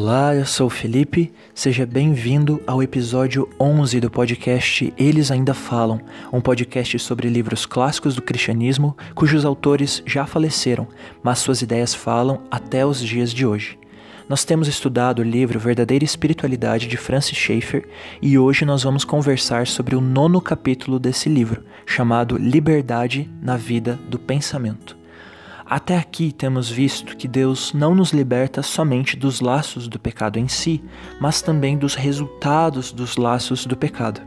Olá, eu sou o Felipe. Seja bem-vindo ao episódio 11 do podcast Eles Ainda Falam, um podcast sobre livros clássicos do cristianismo cujos autores já faleceram, mas suas ideias falam até os dias de hoje. Nós temos estudado o livro Verdadeira Espiritualidade de Francis Schaeffer e hoje nós vamos conversar sobre o nono capítulo desse livro, chamado Liberdade na Vida do Pensamento. Até aqui temos visto que Deus não nos liberta somente dos laços do pecado em si, mas também dos resultados dos laços do pecado.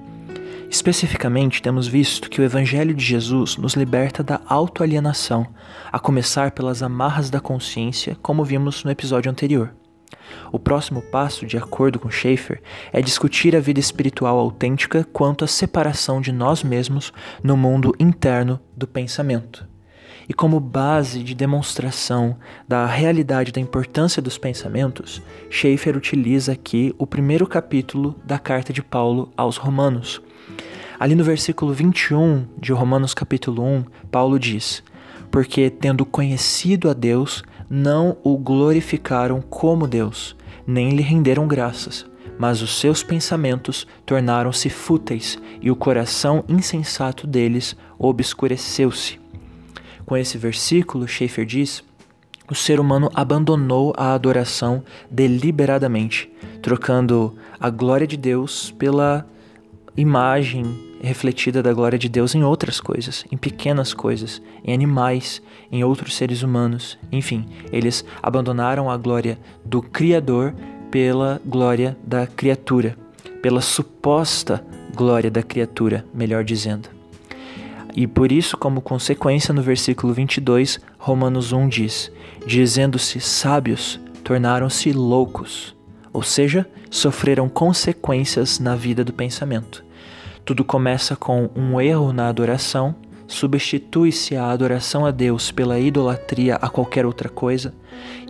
Especificamente, temos visto que o Evangelho de Jesus nos liberta da autoalienação, a começar pelas amarras da consciência, como vimos no episódio anterior. O próximo passo, de acordo com Schaeffer, é discutir a vida espiritual autêntica quanto à separação de nós mesmos no mundo interno do pensamento e como base de demonstração da realidade da importância dos pensamentos, Schaeffer utiliza aqui o primeiro capítulo da carta de Paulo aos Romanos. Ali no versículo 21 de Romanos capítulo 1, Paulo diz: Porque tendo conhecido a Deus, não o glorificaram como Deus, nem lhe renderam graças, mas os seus pensamentos tornaram-se fúteis e o coração insensato deles obscureceu-se. Com esse versículo, Schaeffer diz: o ser humano abandonou a adoração deliberadamente, trocando a glória de Deus pela imagem refletida da glória de Deus em outras coisas, em pequenas coisas, em animais, em outros seres humanos. Enfim, eles abandonaram a glória do Criador pela glória da criatura, pela suposta glória da criatura, melhor dizendo. E por isso, como consequência, no versículo 22, Romanos 1 diz: Dizendo-se sábios, tornaram-se loucos, ou seja, sofreram consequências na vida do pensamento. Tudo começa com um erro na adoração, substitui-se a adoração a Deus pela idolatria a qualquer outra coisa,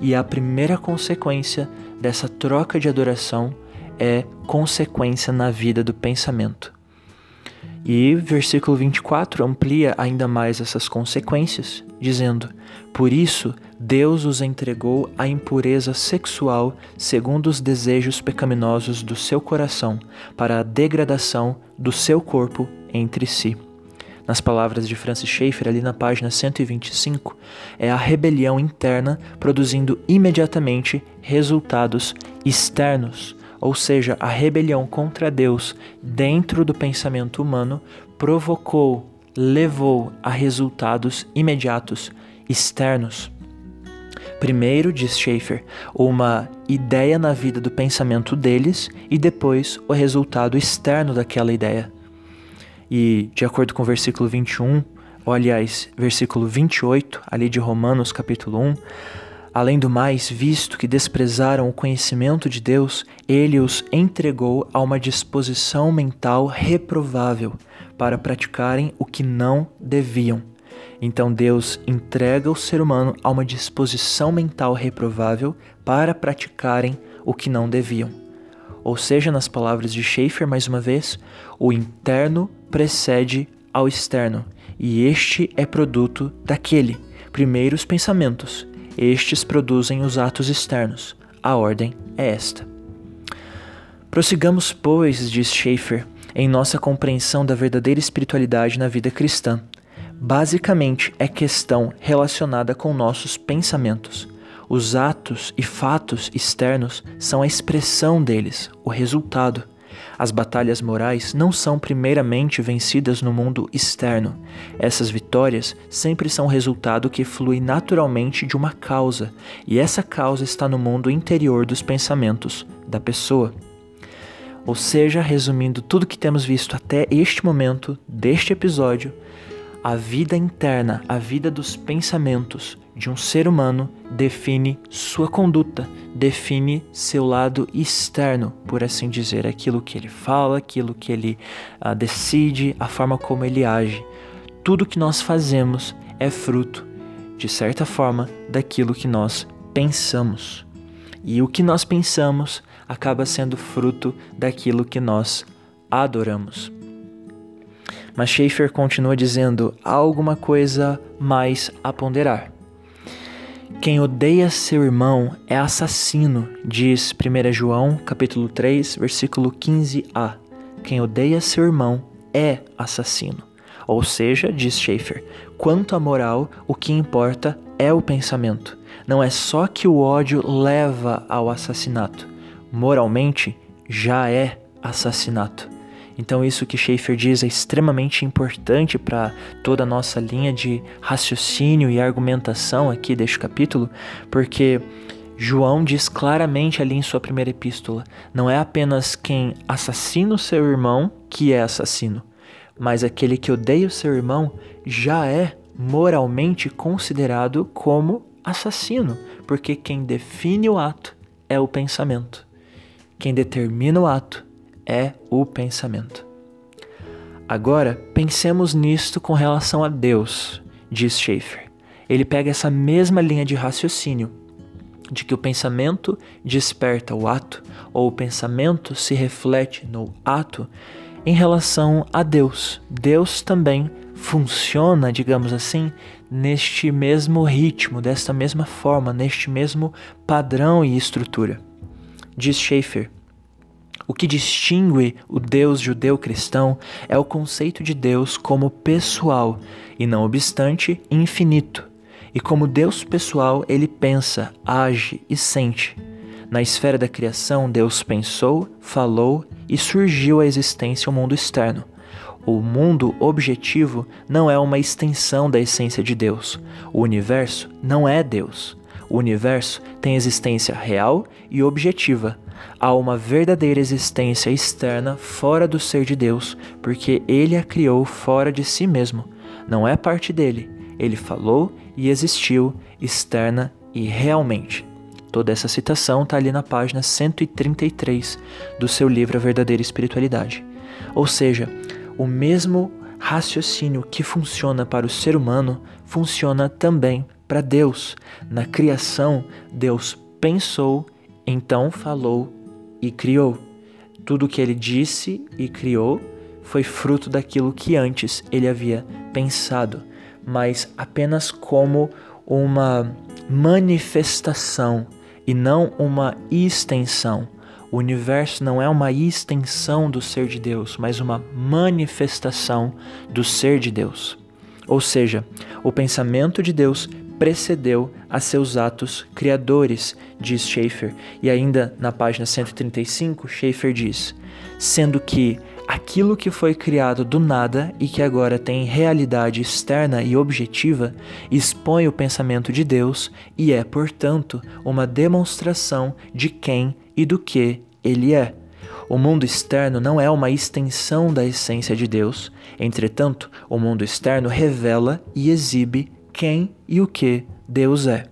e a primeira consequência dessa troca de adoração é consequência na vida do pensamento. E versículo 24 amplia ainda mais essas consequências, dizendo: Por isso Deus os entregou à impureza sexual segundo os desejos pecaminosos do seu coração, para a degradação do seu corpo entre si. Nas palavras de Francis Schaeffer, ali na página 125, é a rebelião interna produzindo imediatamente resultados externos ou seja, a rebelião contra Deus dentro do pensamento humano, provocou, levou a resultados imediatos externos. Primeiro, diz Schaeffer, uma ideia na vida do pensamento deles e depois o resultado externo daquela ideia. E, de acordo com o versículo 21, ou aliás, versículo 28, ali de Romanos capítulo 1, Além do mais, visto que desprezaram o conhecimento de Deus, ele os entregou a uma disposição mental reprovável para praticarem o que não deviam. Então Deus entrega o ser humano a uma disposição mental reprovável para praticarem o que não deviam. Ou seja, nas palavras de Schaeffer, mais uma vez, o interno precede ao externo, e este é produto daquele. Primeiro os pensamentos, estes produzem os atos externos. A ordem é esta. Prossigamos, pois, diz Schaeffer, em nossa compreensão da verdadeira espiritualidade na vida cristã. Basicamente, é questão relacionada com nossos pensamentos. Os atos e fatos externos são a expressão deles, o resultado. As batalhas morais não são primeiramente vencidas no mundo externo. Essas vitórias sempre são resultado que flui naturalmente de uma causa, e essa causa está no mundo interior dos pensamentos da pessoa. Ou seja, resumindo tudo que temos visto até este momento deste episódio, a vida interna, a vida dos pensamentos de um ser humano define sua conduta, define seu lado externo, por assim dizer, aquilo que ele fala, aquilo que ele uh, decide, a forma como ele age. Tudo que nós fazemos é fruto, de certa forma, daquilo que nós pensamos. E o que nós pensamos acaba sendo fruto daquilo que nós adoramos. Mas Schaeffer continua dizendo: há alguma coisa mais a ponderar. Quem odeia seu irmão é assassino, diz 1 João, capítulo 3, versículo 15a. Quem odeia seu irmão é assassino. Ou seja, diz Schaeffer, quanto à moral, o que importa é o pensamento. Não é só que o ódio leva ao assassinato. Moralmente, já é assassinato. Então, isso que Schaeffer diz é extremamente importante para toda a nossa linha de raciocínio e argumentação aqui deste capítulo, porque João diz claramente ali em sua primeira epístola: não é apenas quem assassina o seu irmão que é assassino, mas aquele que odeia o seu irmão já é moralmente considerado como assassino, porque quem define o ato é o pensamento. Quem determina o ato é o pensamento. Agora, pensemos nisto com relação a Deus, diz Schaeffer. Ele pega essa mesma linha de raciocínio, de que o pensamento desperta o ato, ou o pensamento se reflete no ato, em relação a Deus. Deus também funciona, digamos assim, neste mesmo ritmo, desta mesma forma, neste mesmo padrão e estrutura. Diz Schaeffer: o que distingue o Deus judeu-cristão é o conceito de Deus como pessoal e, não obstante, infinito. E como Deus pessoal, ele pensa, age e sente. Na esfera da criação, Deus pensou, falou e surgiu a existência o mundo externo. O mundo objetivo não é uma extensão da essência de Deus. O universo não é Deus. O universo tem existência real e objetiva há uma verdadeira existência externa fora do ser de Deus, porque ele a criou fora de si mesmo. Não é parte dele. Ele falou e existiu externa e realmente. Toda essa citação está ali na página 133 do seu livro A Verdadeira Espiritualidade. Ou seja, o mesmo raciocínio que funciona para o ser humano funciona também para Deus. Na criação, Deus pensou, então falou e criou. Tudo o que ele disse e criou foi fruto daquilo que antes ele havia pensado, mas apenas como uma manifestação e não uma extensão. O universo não é uma extensão do ser de Deus, mas uma manifestação do ser de Deus. Ou seja, o pensamento de Deus precedeu a seus atos criadores, diz Schaeffer. E ainda na página 135, Schaeffer diz: sendo que aquilo que foi criado do nada e que agora tem realidade externa e objetiva expõe o pensamento de Deus e é, portanto, uma demonstração de quem e do que ele é. O mundo externo não é uma extensão da essência de Deus, entretanto, o mundo externo revela e exibe quem e o que Deus é.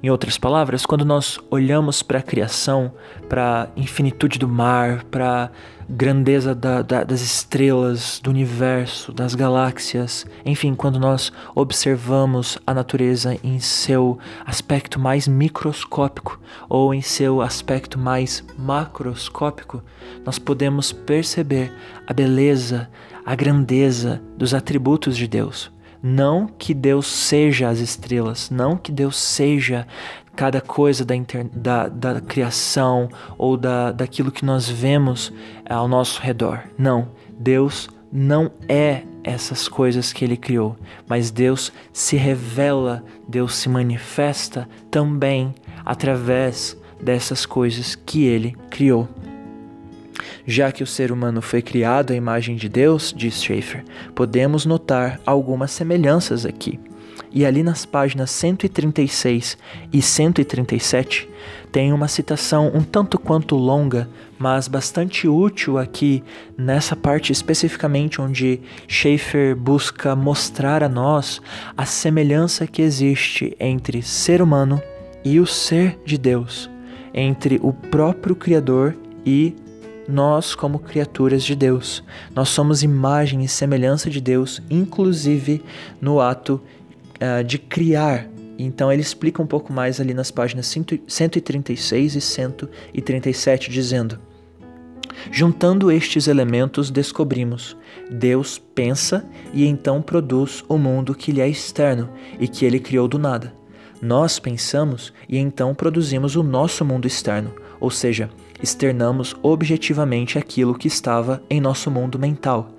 Em outras palavras, quando nós olhamos para a criação, para a infinitude do mar, para a grandeza da, da, das estrelas, do universo, das galáxias, enfim, quando nós observamos a natureza em seu aspecto mais microscópico ou em seu aspecto mais macroscópico, nós podemos perceber a beleza, a grandeza dos atributos de Deus. Não que Deus seja as estrelas, não que Deus seja cada coisa da, inter... da, da criação ou da, daquilo que nós vemos ao nosso redor. Não, Deus não é essas coisas que ele criou, mas Deus se revela, Deus se manifesta também através dessas coisas que ele criou. Já que o ser humano foi criado à imagem de Deus, diz Schaeffer, podemos notar algumas semelhanças aqui. E ali nas páginas 136 e 137 tem uma citação um tanto quanto longa, mas bastante útil aqui nessa parte especificamente onde Schaeffer busca mostrar a nós a semelhança que existe entre ser humano e o ser de Deus, entre o próprio Criador e nós, como criaturas de Deus, nós somos imagem e semelhança de Deus, inclusive no ato uh, de criar. Então ele explica um pouco mais ali nas páginas 136 e 137, dizendo: Juntando estes elementos, descobrimos: Deus pensa e então produz o mundo que lhe é externo e que ele criou do nada. Nós pensamos e então produzimos o nosso mundo externo, ou seja, externamos objetivamente aquilo que estava em nosso mundo mental.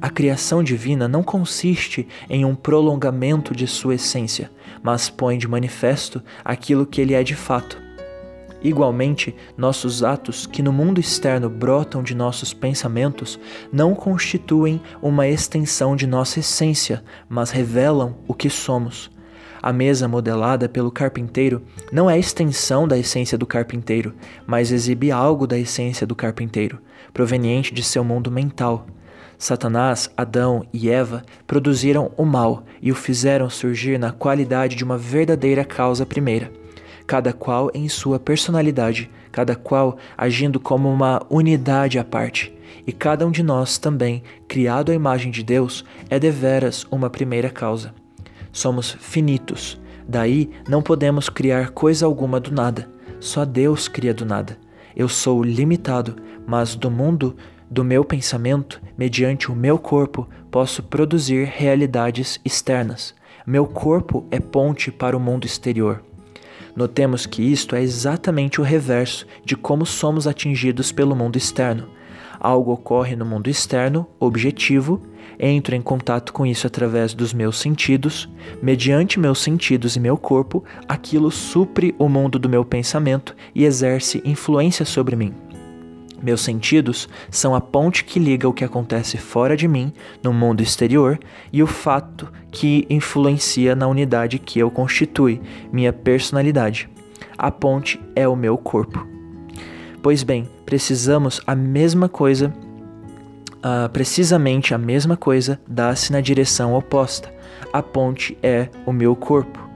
A criação divina não consiste em um prolongamento de sua essência, mas põe de manifesto aquilo que ele é de fato. Igualmente, nossos atos, que no mundo externo brotam de nossos pensamentos, não constituem uma extensão de nossa essência, mas revelam o que somos. A mesa modelada pelo carpinteiro não é extensão da essência do carpinteiro, mas exibe algo da essência do carpinteiro, proveniente de seu mundo mental. Satanás, Adão e Eva produziram o mal e o fizeram surgir na qualidade de uma verdadeira causa primeira, cada qual em sua personalidade, cada qual agindo como uma unidade à parte. E cada um de nós também, criado à imagem de Deus, é deveras uma primeira causa. Somos finitos, daí não podemos criar coisa alguma do nada. Só Deus cria do nada. Eu sou limitado, mas do mundo do meu pensamento, mediante o meu corpo, posso produzir realidades externas. Meu corpo é ponte para o mundo exterior. Notemos que isto é exatamente o reverso de como somos atingidos pelo mundo externo. Algo ocorre no mundo externo, objetivo, entro em contato com isso através dos meus sentidos, mediante meus sentidos e meu corpo, aquilo supre o mundo do meu pensamento e exerce influência sobre mim. Meus sentidos são a ponte que liga o que acontece fora de mim, no mundo exterior, e o fato que influencia na unidade que eu constitui, minha personalidade. A ponte é o meu corpo. Pois bem, precisamos a mesma coisa uh, precisamente a mesma coisa dá-se na direção oposta. A ponte é o meu corpo.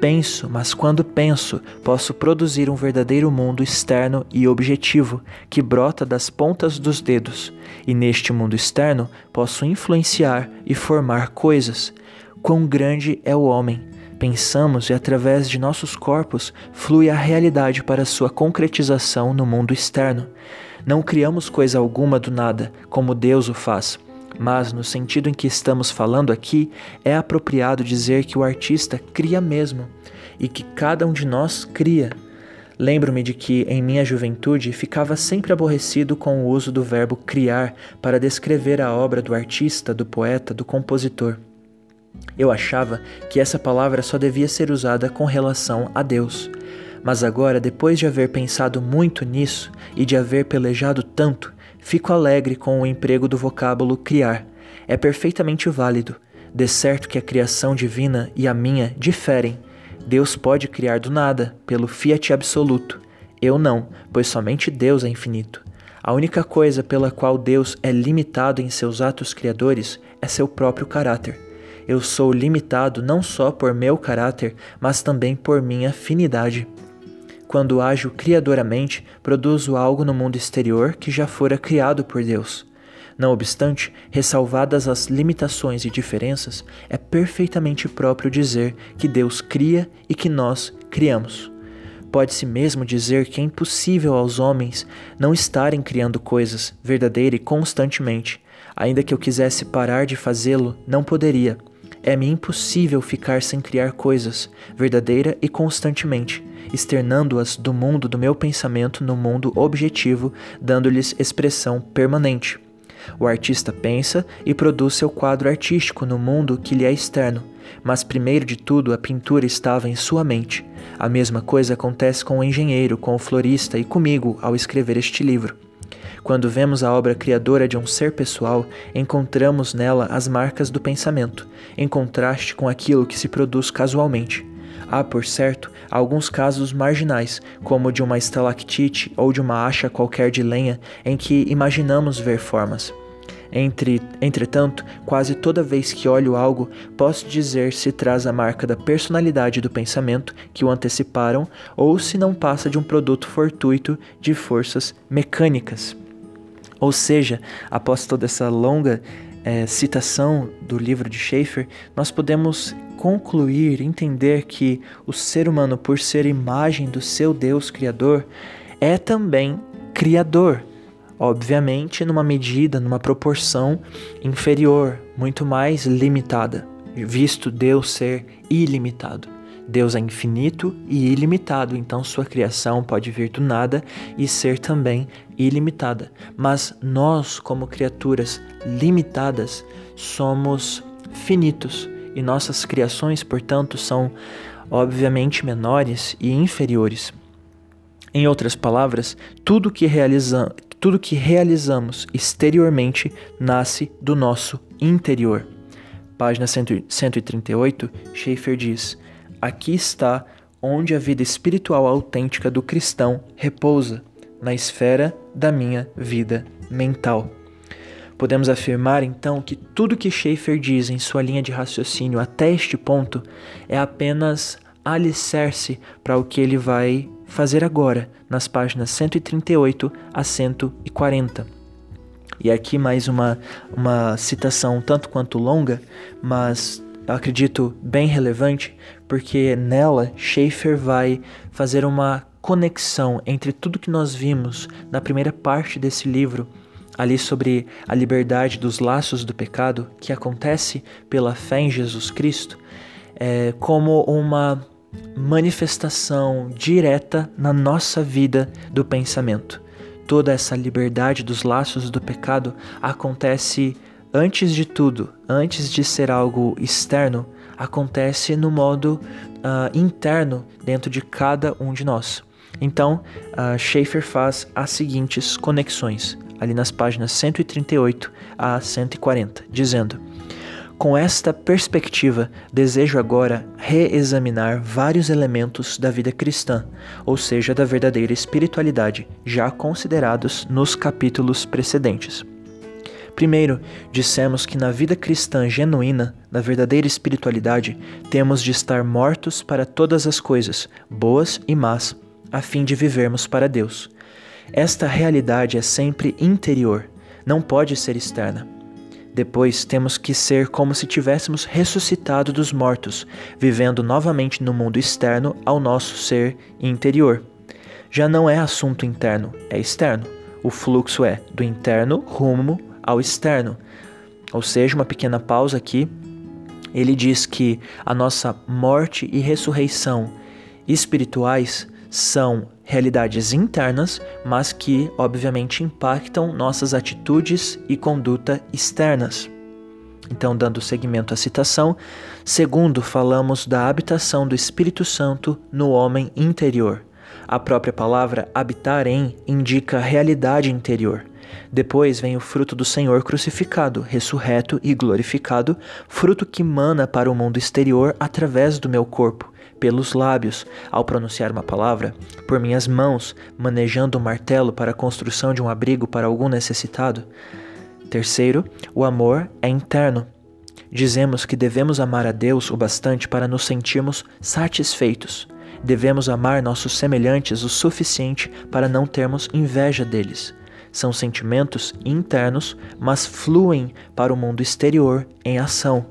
Penso, mas quando penso, posso produzir um verdadeiro mundo externo e objetivo que brota das pontas dos dedos, e neste mundo externo posso influenciar e formar coisas. Quão grande é o homem! Pensamos e através de nossos corpos flui a realidade para sua concretização no mundo externo. Não criamos coisa alguma do nada, como Deus o faz. Mas, no sentido em que estamos falando aqui, é apropriado dizer que o artista cria mesmo e que cada um de nós cria. Lembro-me de que, em minha juventude, ficava sempre aborrecido com o uso do verbo criar para descrever a obra do artista, do poeta, do compositor. Eu achava que essa palavra só devia ser usada com relação a Deus. Mas agora, depois de haver pensado muito nisso e de haver pelejado tanto, fico alegre com o emprego do vocábulo criar. É perfeitamente válido. De certo que a criação divina e a minha diferem. Deus pode criar do nada, pelo fiat absoluto. Eu não, pois somente Deus é infinito. A única coisa pela qual Deus é limitado em seus atos criadores é seu próprio caráter. Eu sou limitado não só por meu caráter, mas também por minha finidade. Quando ajo criadoramente, produzo algo no mundo exterior que já fora criado por Deus. Não obstante, ressalvadas as limitações e diferenças, é perfeitamente próprio dizer que Deus cria e que nós criamos. Pode-se mesmo dizer que é impossível aos homens não estarem criando coisas verdadeira e constantemente. Ainda que eu quisesse parar de fazê-lo, não poderia. É-me impossível ficar sem criar coisas, verdadeira e constantemente externando-as do mundo do meu pensamento no mundo objetivo, dando-lhes expressão permanente. O artista pensa e produz seu quadro artístico no mundo que lhe é externo, mas primeiro de tudo a pintura estava em sua mente. A mesma coisa acontece com o engenheiro, com o florista e comigo ao escrever este livro. Quando vemos a obra criadora de um ser pessoal, encontramos nela as marcas do pensamento, em contraste com aquilo que se produz casualmente. Há, por certo, alguns casos marginais, como de uma estalactite ou de uma acha qualquer de lenha, em que imaginamos ver formas. Entre, entretanto, quase toda vez que olho algo, posso dizer se traz a marca da personalidade do pensamento que o anteciparam ou se não passa de um produto fortuito de forças mecânicas. Ou seja, após toda essa longa é, citação do livro de Schaeffer, nós podemos concluir, entender que o ser humano, por ser imagem do seu Deus Criador, é também Criador. Obviamente, numa medida, numa proporção inferior, muito mais limitada, visto Deus ser ilimitado. Deus é infinito e ilimitado, então sua criação pode vir do nada e ser também ilimitada. Mas nós, como criaturas limitadas, somos finitos e nossas criações, portanto, são obviamente menores e inferiores. Em outras palavras, tudo que, realiza, tudo que realizamos exteriormente nasce do nosso interior. Página 138, Schaeffer diz: Aqui está onde a vida espiritual autêntica do cristão repousa, na esfera da minha vida mental. Podemos afirmar então que tudo que Schaeffer diz em sua linha de raciocínio até este ponto é apenas alicerce para o que ele vai fazer agora, nas páginas 138 a 140. E aqui mais uma, uma citação tanto quanto longa, mas acredito bem relevante, porque nela Schaeffer vai fazer uma conexão entre tudo que nós vimos na primeira parte desse livro, ali sobre a liberdade dos laços do pecado, que acontece pela fé em Jesus Cristo, é, como uma manifestação direta na nossa vida do pensamento. Toda essa liberdade dos laços do pecado acontece antes de tudo, antes de ser algo externo, acontece no modo uh, interno dentro de cada um de nós. Então, uh, Schaeffer faz as seguintes conexões, ali nas páginas 138 a 140, dizendo: com esta perspectiva, desejo agora reexaminar vários elementos da vida cristã, ou seja, da verdadeira espiritualidade, já considerados nos capítulos precedentes. Primeiro, dissemos que na vida cristã genuína, na verdadeira espiritualidade, temos de estar mortos para todas as coisas, boas e más, a fim de vivermos para Deus. Esta realidade é sempre interior, não pode ser externa. Depois temos que ser como se tivéssemos ressuscitado dos mortos, vivendo novamente no mundo externo ao nosso ser interior. Já não é assunto interno, é externo. O fluxo é do interno rumo ao externo. Ou seja, uma pequena pausa aqui. Ele diz que a nossa morte e ressurreição espirituais são realidades internas, mas que obviamente impactam nossas atitudes e conduta externas. Então, dando seguimento à citação, segundo, falamos da habitação do Espírito Santo no homem interior. A própria palavra habitar em indica realidade interior. Depois vem o fruto do Senhor crucificado, ressurreto e glorificado, fruto que mana para o mundo exterior através do meu corpo, pelos lábios, ao pronunciar uma palavra, por minhas mãos, manejando um martelo para a construção de um abrigo para algum necessitado. Terceiro, o amor é interno. Dizemos que devemos amar a Deus o bastante para nos sentirmos satisfeitos. Devemos amar nossos semelhantes o suficiente para não termos inveja deles. São sentimentos internos, mas fluem para o mundo exterior em ação.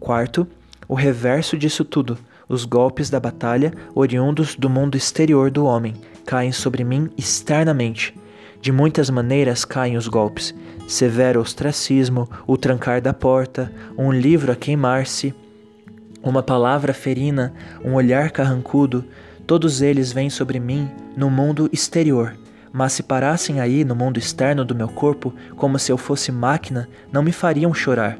Quarto, o reverso disso tudo os golpes da batalha, oriundos do mundo exterior do homem, caem sobre mim externamente. De muitas maneiras caem os golpes: severo ostracismo, o trancar da porta, um livro a queimar-se, uma palavra ferina, um olhar carrancudo, todos eles vêm sobre mim no mundo exterior. Mas se parassem aí no mundo externo do meu corpo, como se eu fosse máquina, não me fariam chorar.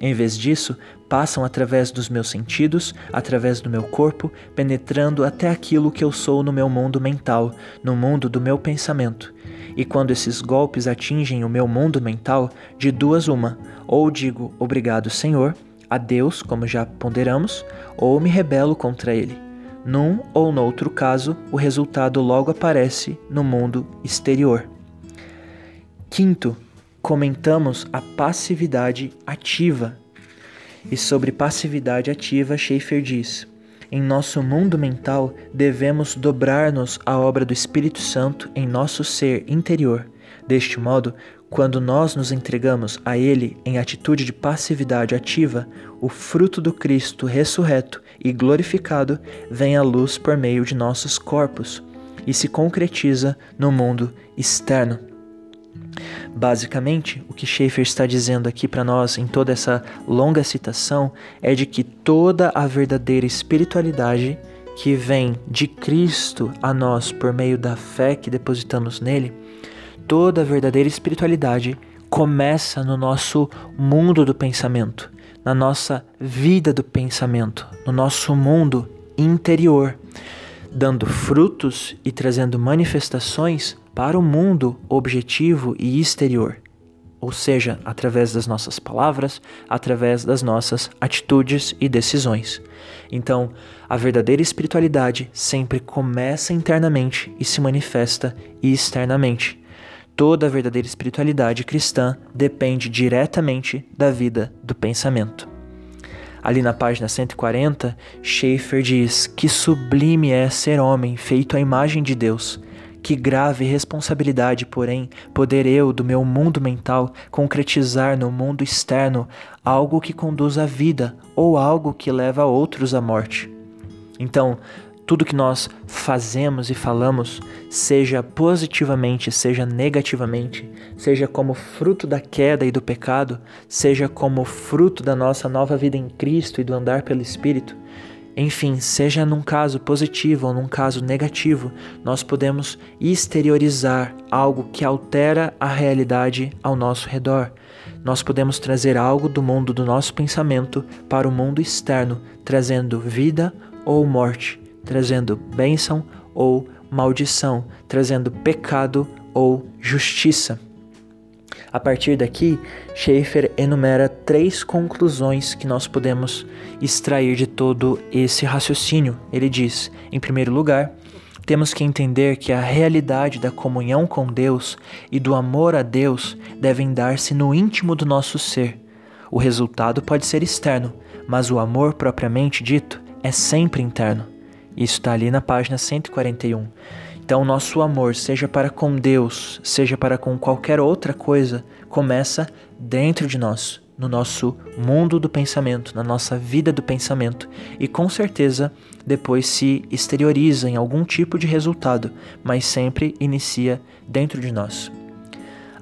Em vez disso, passam através dos meus sentidos, através do meu corpo, penetrando até aquilo que eu sou no meu mundo mental, no mundo do meu pensamento. E quando esses golpes atingem o meu mundo mental, de duas uma, ou digo obrigado, Senhor, a Deus, como já ponderamos, ou me rebelo contra ele. Num ou noutro caso, o resultado logo aparece no mundo exterior. Quinto, comentamos a passividade ativa. E sobre passividade ativa, Schaeffer diz: Em nosso mundo mental, devemos dobrar-nos à obra do Espírito Santo em nosso ser interior. Deste modo, quando nós nos entregamos a Ele em atitude de passividade ativa, o fruto do Cristo ressurreto e glorificado vem à luz por meio de nossos corpos e se concretiza no mundo externo. Basicamente, o que Schaeffer está dizendo aqui para nós em toda essa longa citação é de que toda a verdadeira espiritualidade que vem de Cristo a nós por meio da fé que depositamos nele, toda a verdadeira espiritualidade começa no nosso mundo do pensamento, na nossa vida do pensamento, no nosso mundo interior, dando frutos e trazendo manifestações para o mundo objetivo e exterior, ou seja, através das nossas palavras, através das nossas atitudes e decisões. Então, a verdadeira espiritualidade sempre começa internamente e se manifesta externamente. Toda a verdadeira espiritualidade cristã depende diretamente da vida do pensamento. Ali na página 140, Schaeffer diz: Que sublime é ser homem feito à imagem de Deus que grave responsabilidade, porém, poder eu, do meu mundo mental, concretizar no mundo externo algo que conduz à vida ou algo que leva outros à morte. Então, tudo que nós fazemos e falamos, seja positivamente, seja negativamente, seja como fruto da queda e do pecado, seja como fruto da nossa nova vida em Cristo e do andar pelo Espírito, enfim, seja num caso positivo ou num caso negativo, nós podemos exteriorizar algo que altera a realidade ao nosso redor. Nós podemos trazer algo do mundo do nosso pensamento para o mundo externo, trazendo vida ou morte, trazendo bênção ou maldição, trazendo pecado ou justiça. A partir daqui, Schaeffer enumera três conclusões que nós podemos extrair de todo esse raciocínio. Ele diz, em primeiro lugar, temos que entender que a realidade da comunhão com Deus e do amor a Deus devem dar-se no íntimo do nosso ser. O resultado pode ser externo, mas o amor propriamente dito é sempre interno. Isso está ali na página 141. Então, nosso amor, seja para com Deus, seja para com qualquer outra coisa, começa dentro de nós, no nosso mundo do pensamento, na nossa vida do pensamento, e com certeza depois se exterioriza em algum tipo de resultado, mas sempre inicia dentro de nós.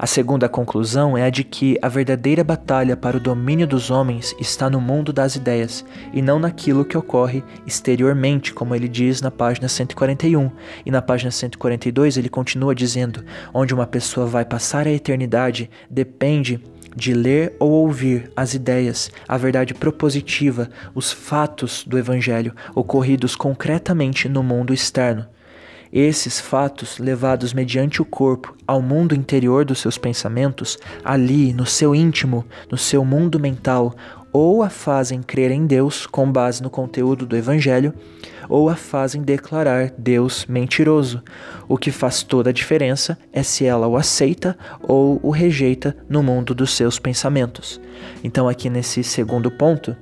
A segunda conclusão é a de que a verdadeira batalha para o domínio dos homens está no mundo das ideias e não naquilo que ocorre exteriormente, como ele diz na página 141. E na página 142 ele continua dizendo: onde uma pessoa vai passar a eternidade depende de ler ou ouvir as ideias, a verdade propositiva, os fatos do Evangelho ocorridos concretamente no mundo externo. Esses fatos, levados mediante o corpo ao mundo interior dos seus pensamentos, ali, no seu íntimo, no seu mundo mental, ou a fazem crer em Deus com base no conteúdo do Evangelho, ou a fazem declarar Deus mentiroso. O que faz toda a diferença é se ela o aceita ou o rejeita no mundo dos seus pensamentos. Então, aqui nesse segundo ponto,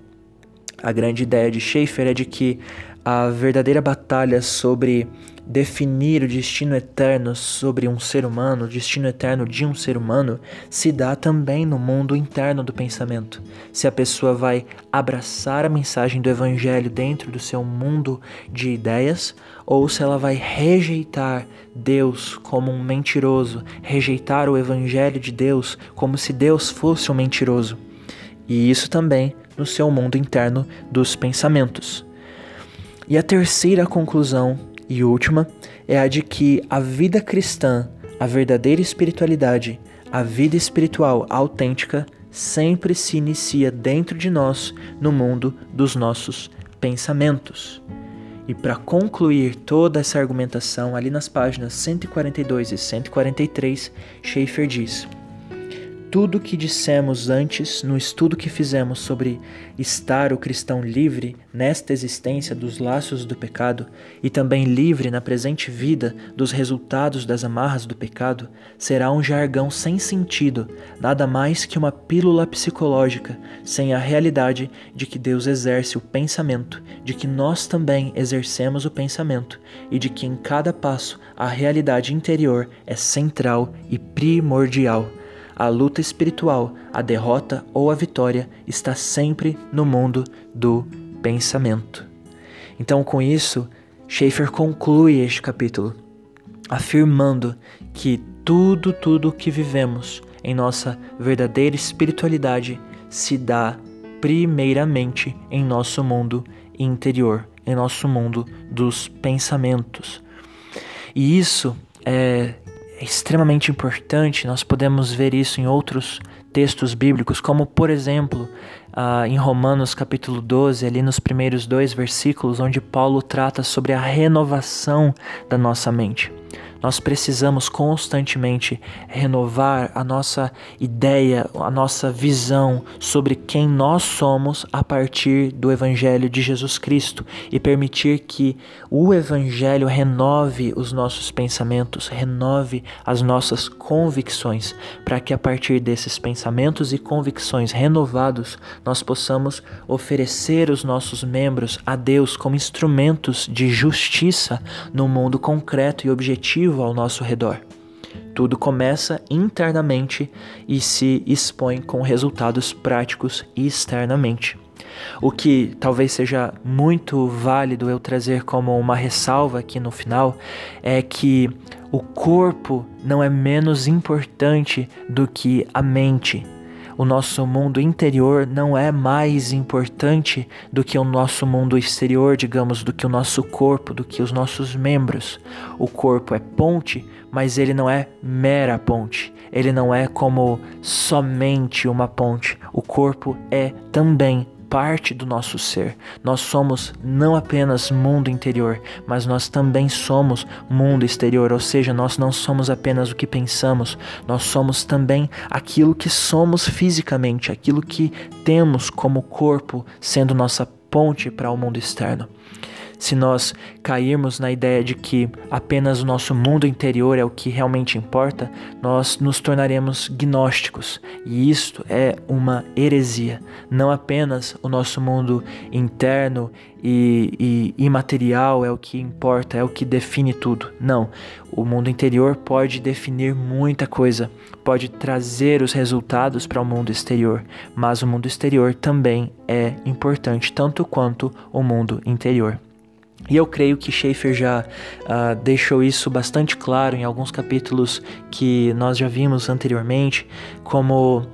a grande ideia de Schaeffer é de que a verdadeira batalha sobre definir o destino eterno sobre um ser humano, o destino eterno de um ser humano, se dá também no mundo interno do pensamento. Se a pessoa vai abraçar a mensagem do Evangelho dentro do seu mundo de ideias, ou se ela vai rejeitar Deus como um mentiroso, rejeitar o Evangelho de Deus como se Deus fosse um mentiroso. E isso também no seu mundo interno dos pensamentos. E a terceira conclusão e última é a de que a vida cristã, a verdadeira espiritualidade, a vida espiritual autêntica sempre se inicia dentro de nós, no mundo dos nossos pensamentos. E para concluir toda essa argumentação, ali nas páginas 142 e 143, Schaeffer diz: tudo que dissemos antes no estudo que fizemos sobre estar o cristão livre nesta existência dos laços do pecado e também livre na presente vida dos resultados das amarras do pecado, será um jargão sem sentido, nada mais que uma pílula psicológica, sem a realidade de que Deus exerce o pensamento, de que nós também exercemos o pensamento e de que em cada passo a realidade interior é central e primordial a luta espiritual, a derrota ou a vitória está sempre no mundo do pensamento. Então, com isso, Schaeffer conclui este capítulo, afirmando que tudo, tudo que vivemos em nossa verdadeira espiritualidade se dá primeiramente em nosso mundo interior, em nosso mundo dos pensamentos. E isso é extremamente importante, nós podemos ver isso em outros textos bíblicos, como por exemplo, uh, em Romanos capítulo 12, ali nos primeiros dois versículos, onde Paulo trata sobre a renovação da nossa mente. Nós precisamos constantemente renovar a nossa ideia, a nossa visão sobre quem nós somos a partir do Evangelho de Jesus Cristo e permitir que o Evangelho renove os nossos pensamentos, renove as nossas convicções, para que a partir desses pensamentos e convicções renovados nós possamos oferecer os nossos membros a Deus como instrumentos de justiça no mundo concreto e objetivo ao nosso redor. Tudo começa internamente e se expõe com resultados práticos externamente. O que talvez seja muito válido eu trazer como uma ressalva aqui no final é que o corpo não é menos importante do que a mente o nosso mundo interior não é mais importante do que o nosso mundo exterior, digamos, do que o nosso corpo, do que os nossos membros. O corpo é ponte, mas ele não é mera ponte. Ele não é como somente uma ponte. O corpo é também parte do nosso ser. Nós somos não apenas mundo interior, mas nós também somos mundo exterior, ou seja, nós não somos apenas o que pensamos, nós somos também aquilo que somos fisicamente, aquilo que temos como corpo, sendo nossa ponte para o mundo externo se nós cairmos na ideia de que apenas o nosso mundo interior é o que realmente importa, nós nos tornaremos gnósticos. E isto é uma heresia. Não apenas o nosso mundo interno e, e imaterial é o que importa, é o que define tudo. Não. O mundo interior pode definir muita coisa, pode trazer os resultados para o mundo exterior, mas o mundo exterior também é importante, tanto quanto o mundo interior. E eu creio que Schaefer já uh, deixou isso bastante claro em alguns capítulos que nós já vimos anteriormente, como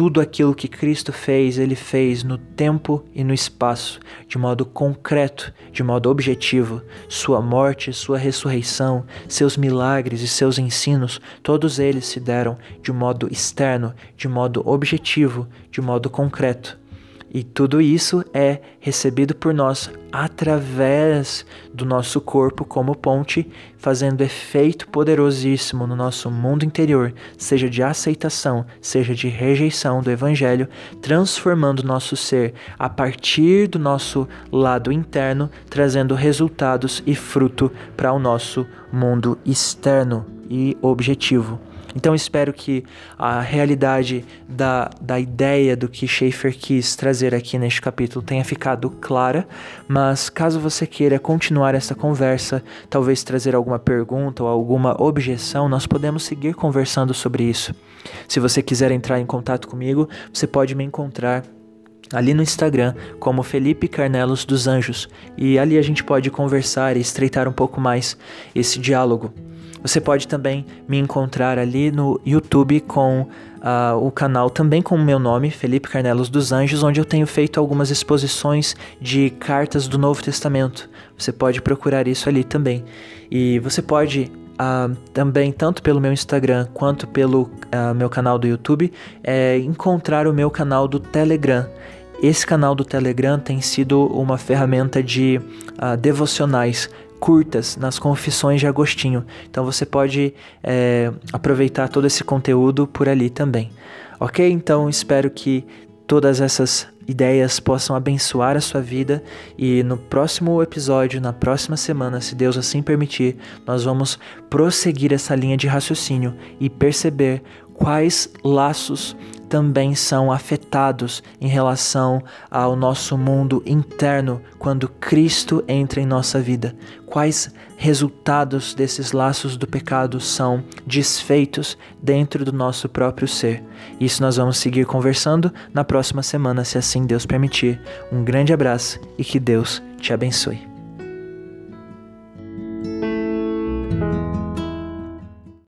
tudo aquilo que Cristo fez, ele fez no tempo e no espaço, de modo concreto, de modo objetivo. Sua morte, sua ressurreição, seus milagres e seus ensinos, todos eles se deram de modo externo, de modo objetivo, de modo concreto. E tudo isso é recebido por nós através do nosso corpo como ponte, fazendo efeito poderosíssimo no nosso mundo interior, seja de aceitação, seja de rejeição do Evangelho, transformando nosso ser a partir do nosso lado interno, trazendo resultados e fruto para o nosso mundo externo e objetivo. Então espero que a realidade da, da ideia do que Schaefer quis trazer aqui neste capítulo tenha ficado clara, mas caso você queira continuar essa conversa, talvez trazer alguma pergunta ou alguma objeção, nós podemos seguir conversando sobre isso. Se você quiser entrar em contato comigo, você pode me encontrar ali no Instagram como Felipe Carnelos dos Anjos e ali a gente pode conversar e estreitar um pouco mais esse diálogo. Você pode também me encontrar ali no YouTube com uh, o canal também com o meu nome, Felipe Carnelos dos Anjos, onde eu tenho feito algumas exposições de cartas do Novo Testamento. Você pode procurar isso ali também. E você pode Uh, também, tanto pelo meu Instagram quanto pelo uh, meu canal do YouTube, é, encontrar o meu canal do Telegram. Esse canal do Telegram tem sido uma ferramenta de uh, devocionais curtas nas confissões de Agostinho. Então você pode é, aproveitar todo esse conteúdo por ali também. Ok? Então espero que todas essas ideias possam abençoar a sua vida e no próximo episódio, na próxima semana, se Deus assim permitir, nós vamos prosseguir essa linha de raciocínio e perceber quais laços também são afetados em relação ao nosso mundo interno quando Cristo entra em nossa vida. Quais resultados desses laços do pecado são desfeitos dentro do nosso próprio ser. Isso nós vamos seguir conversando na próxima semana, se assim Deus permitir. Um grande abraço e que Deus te abençoe.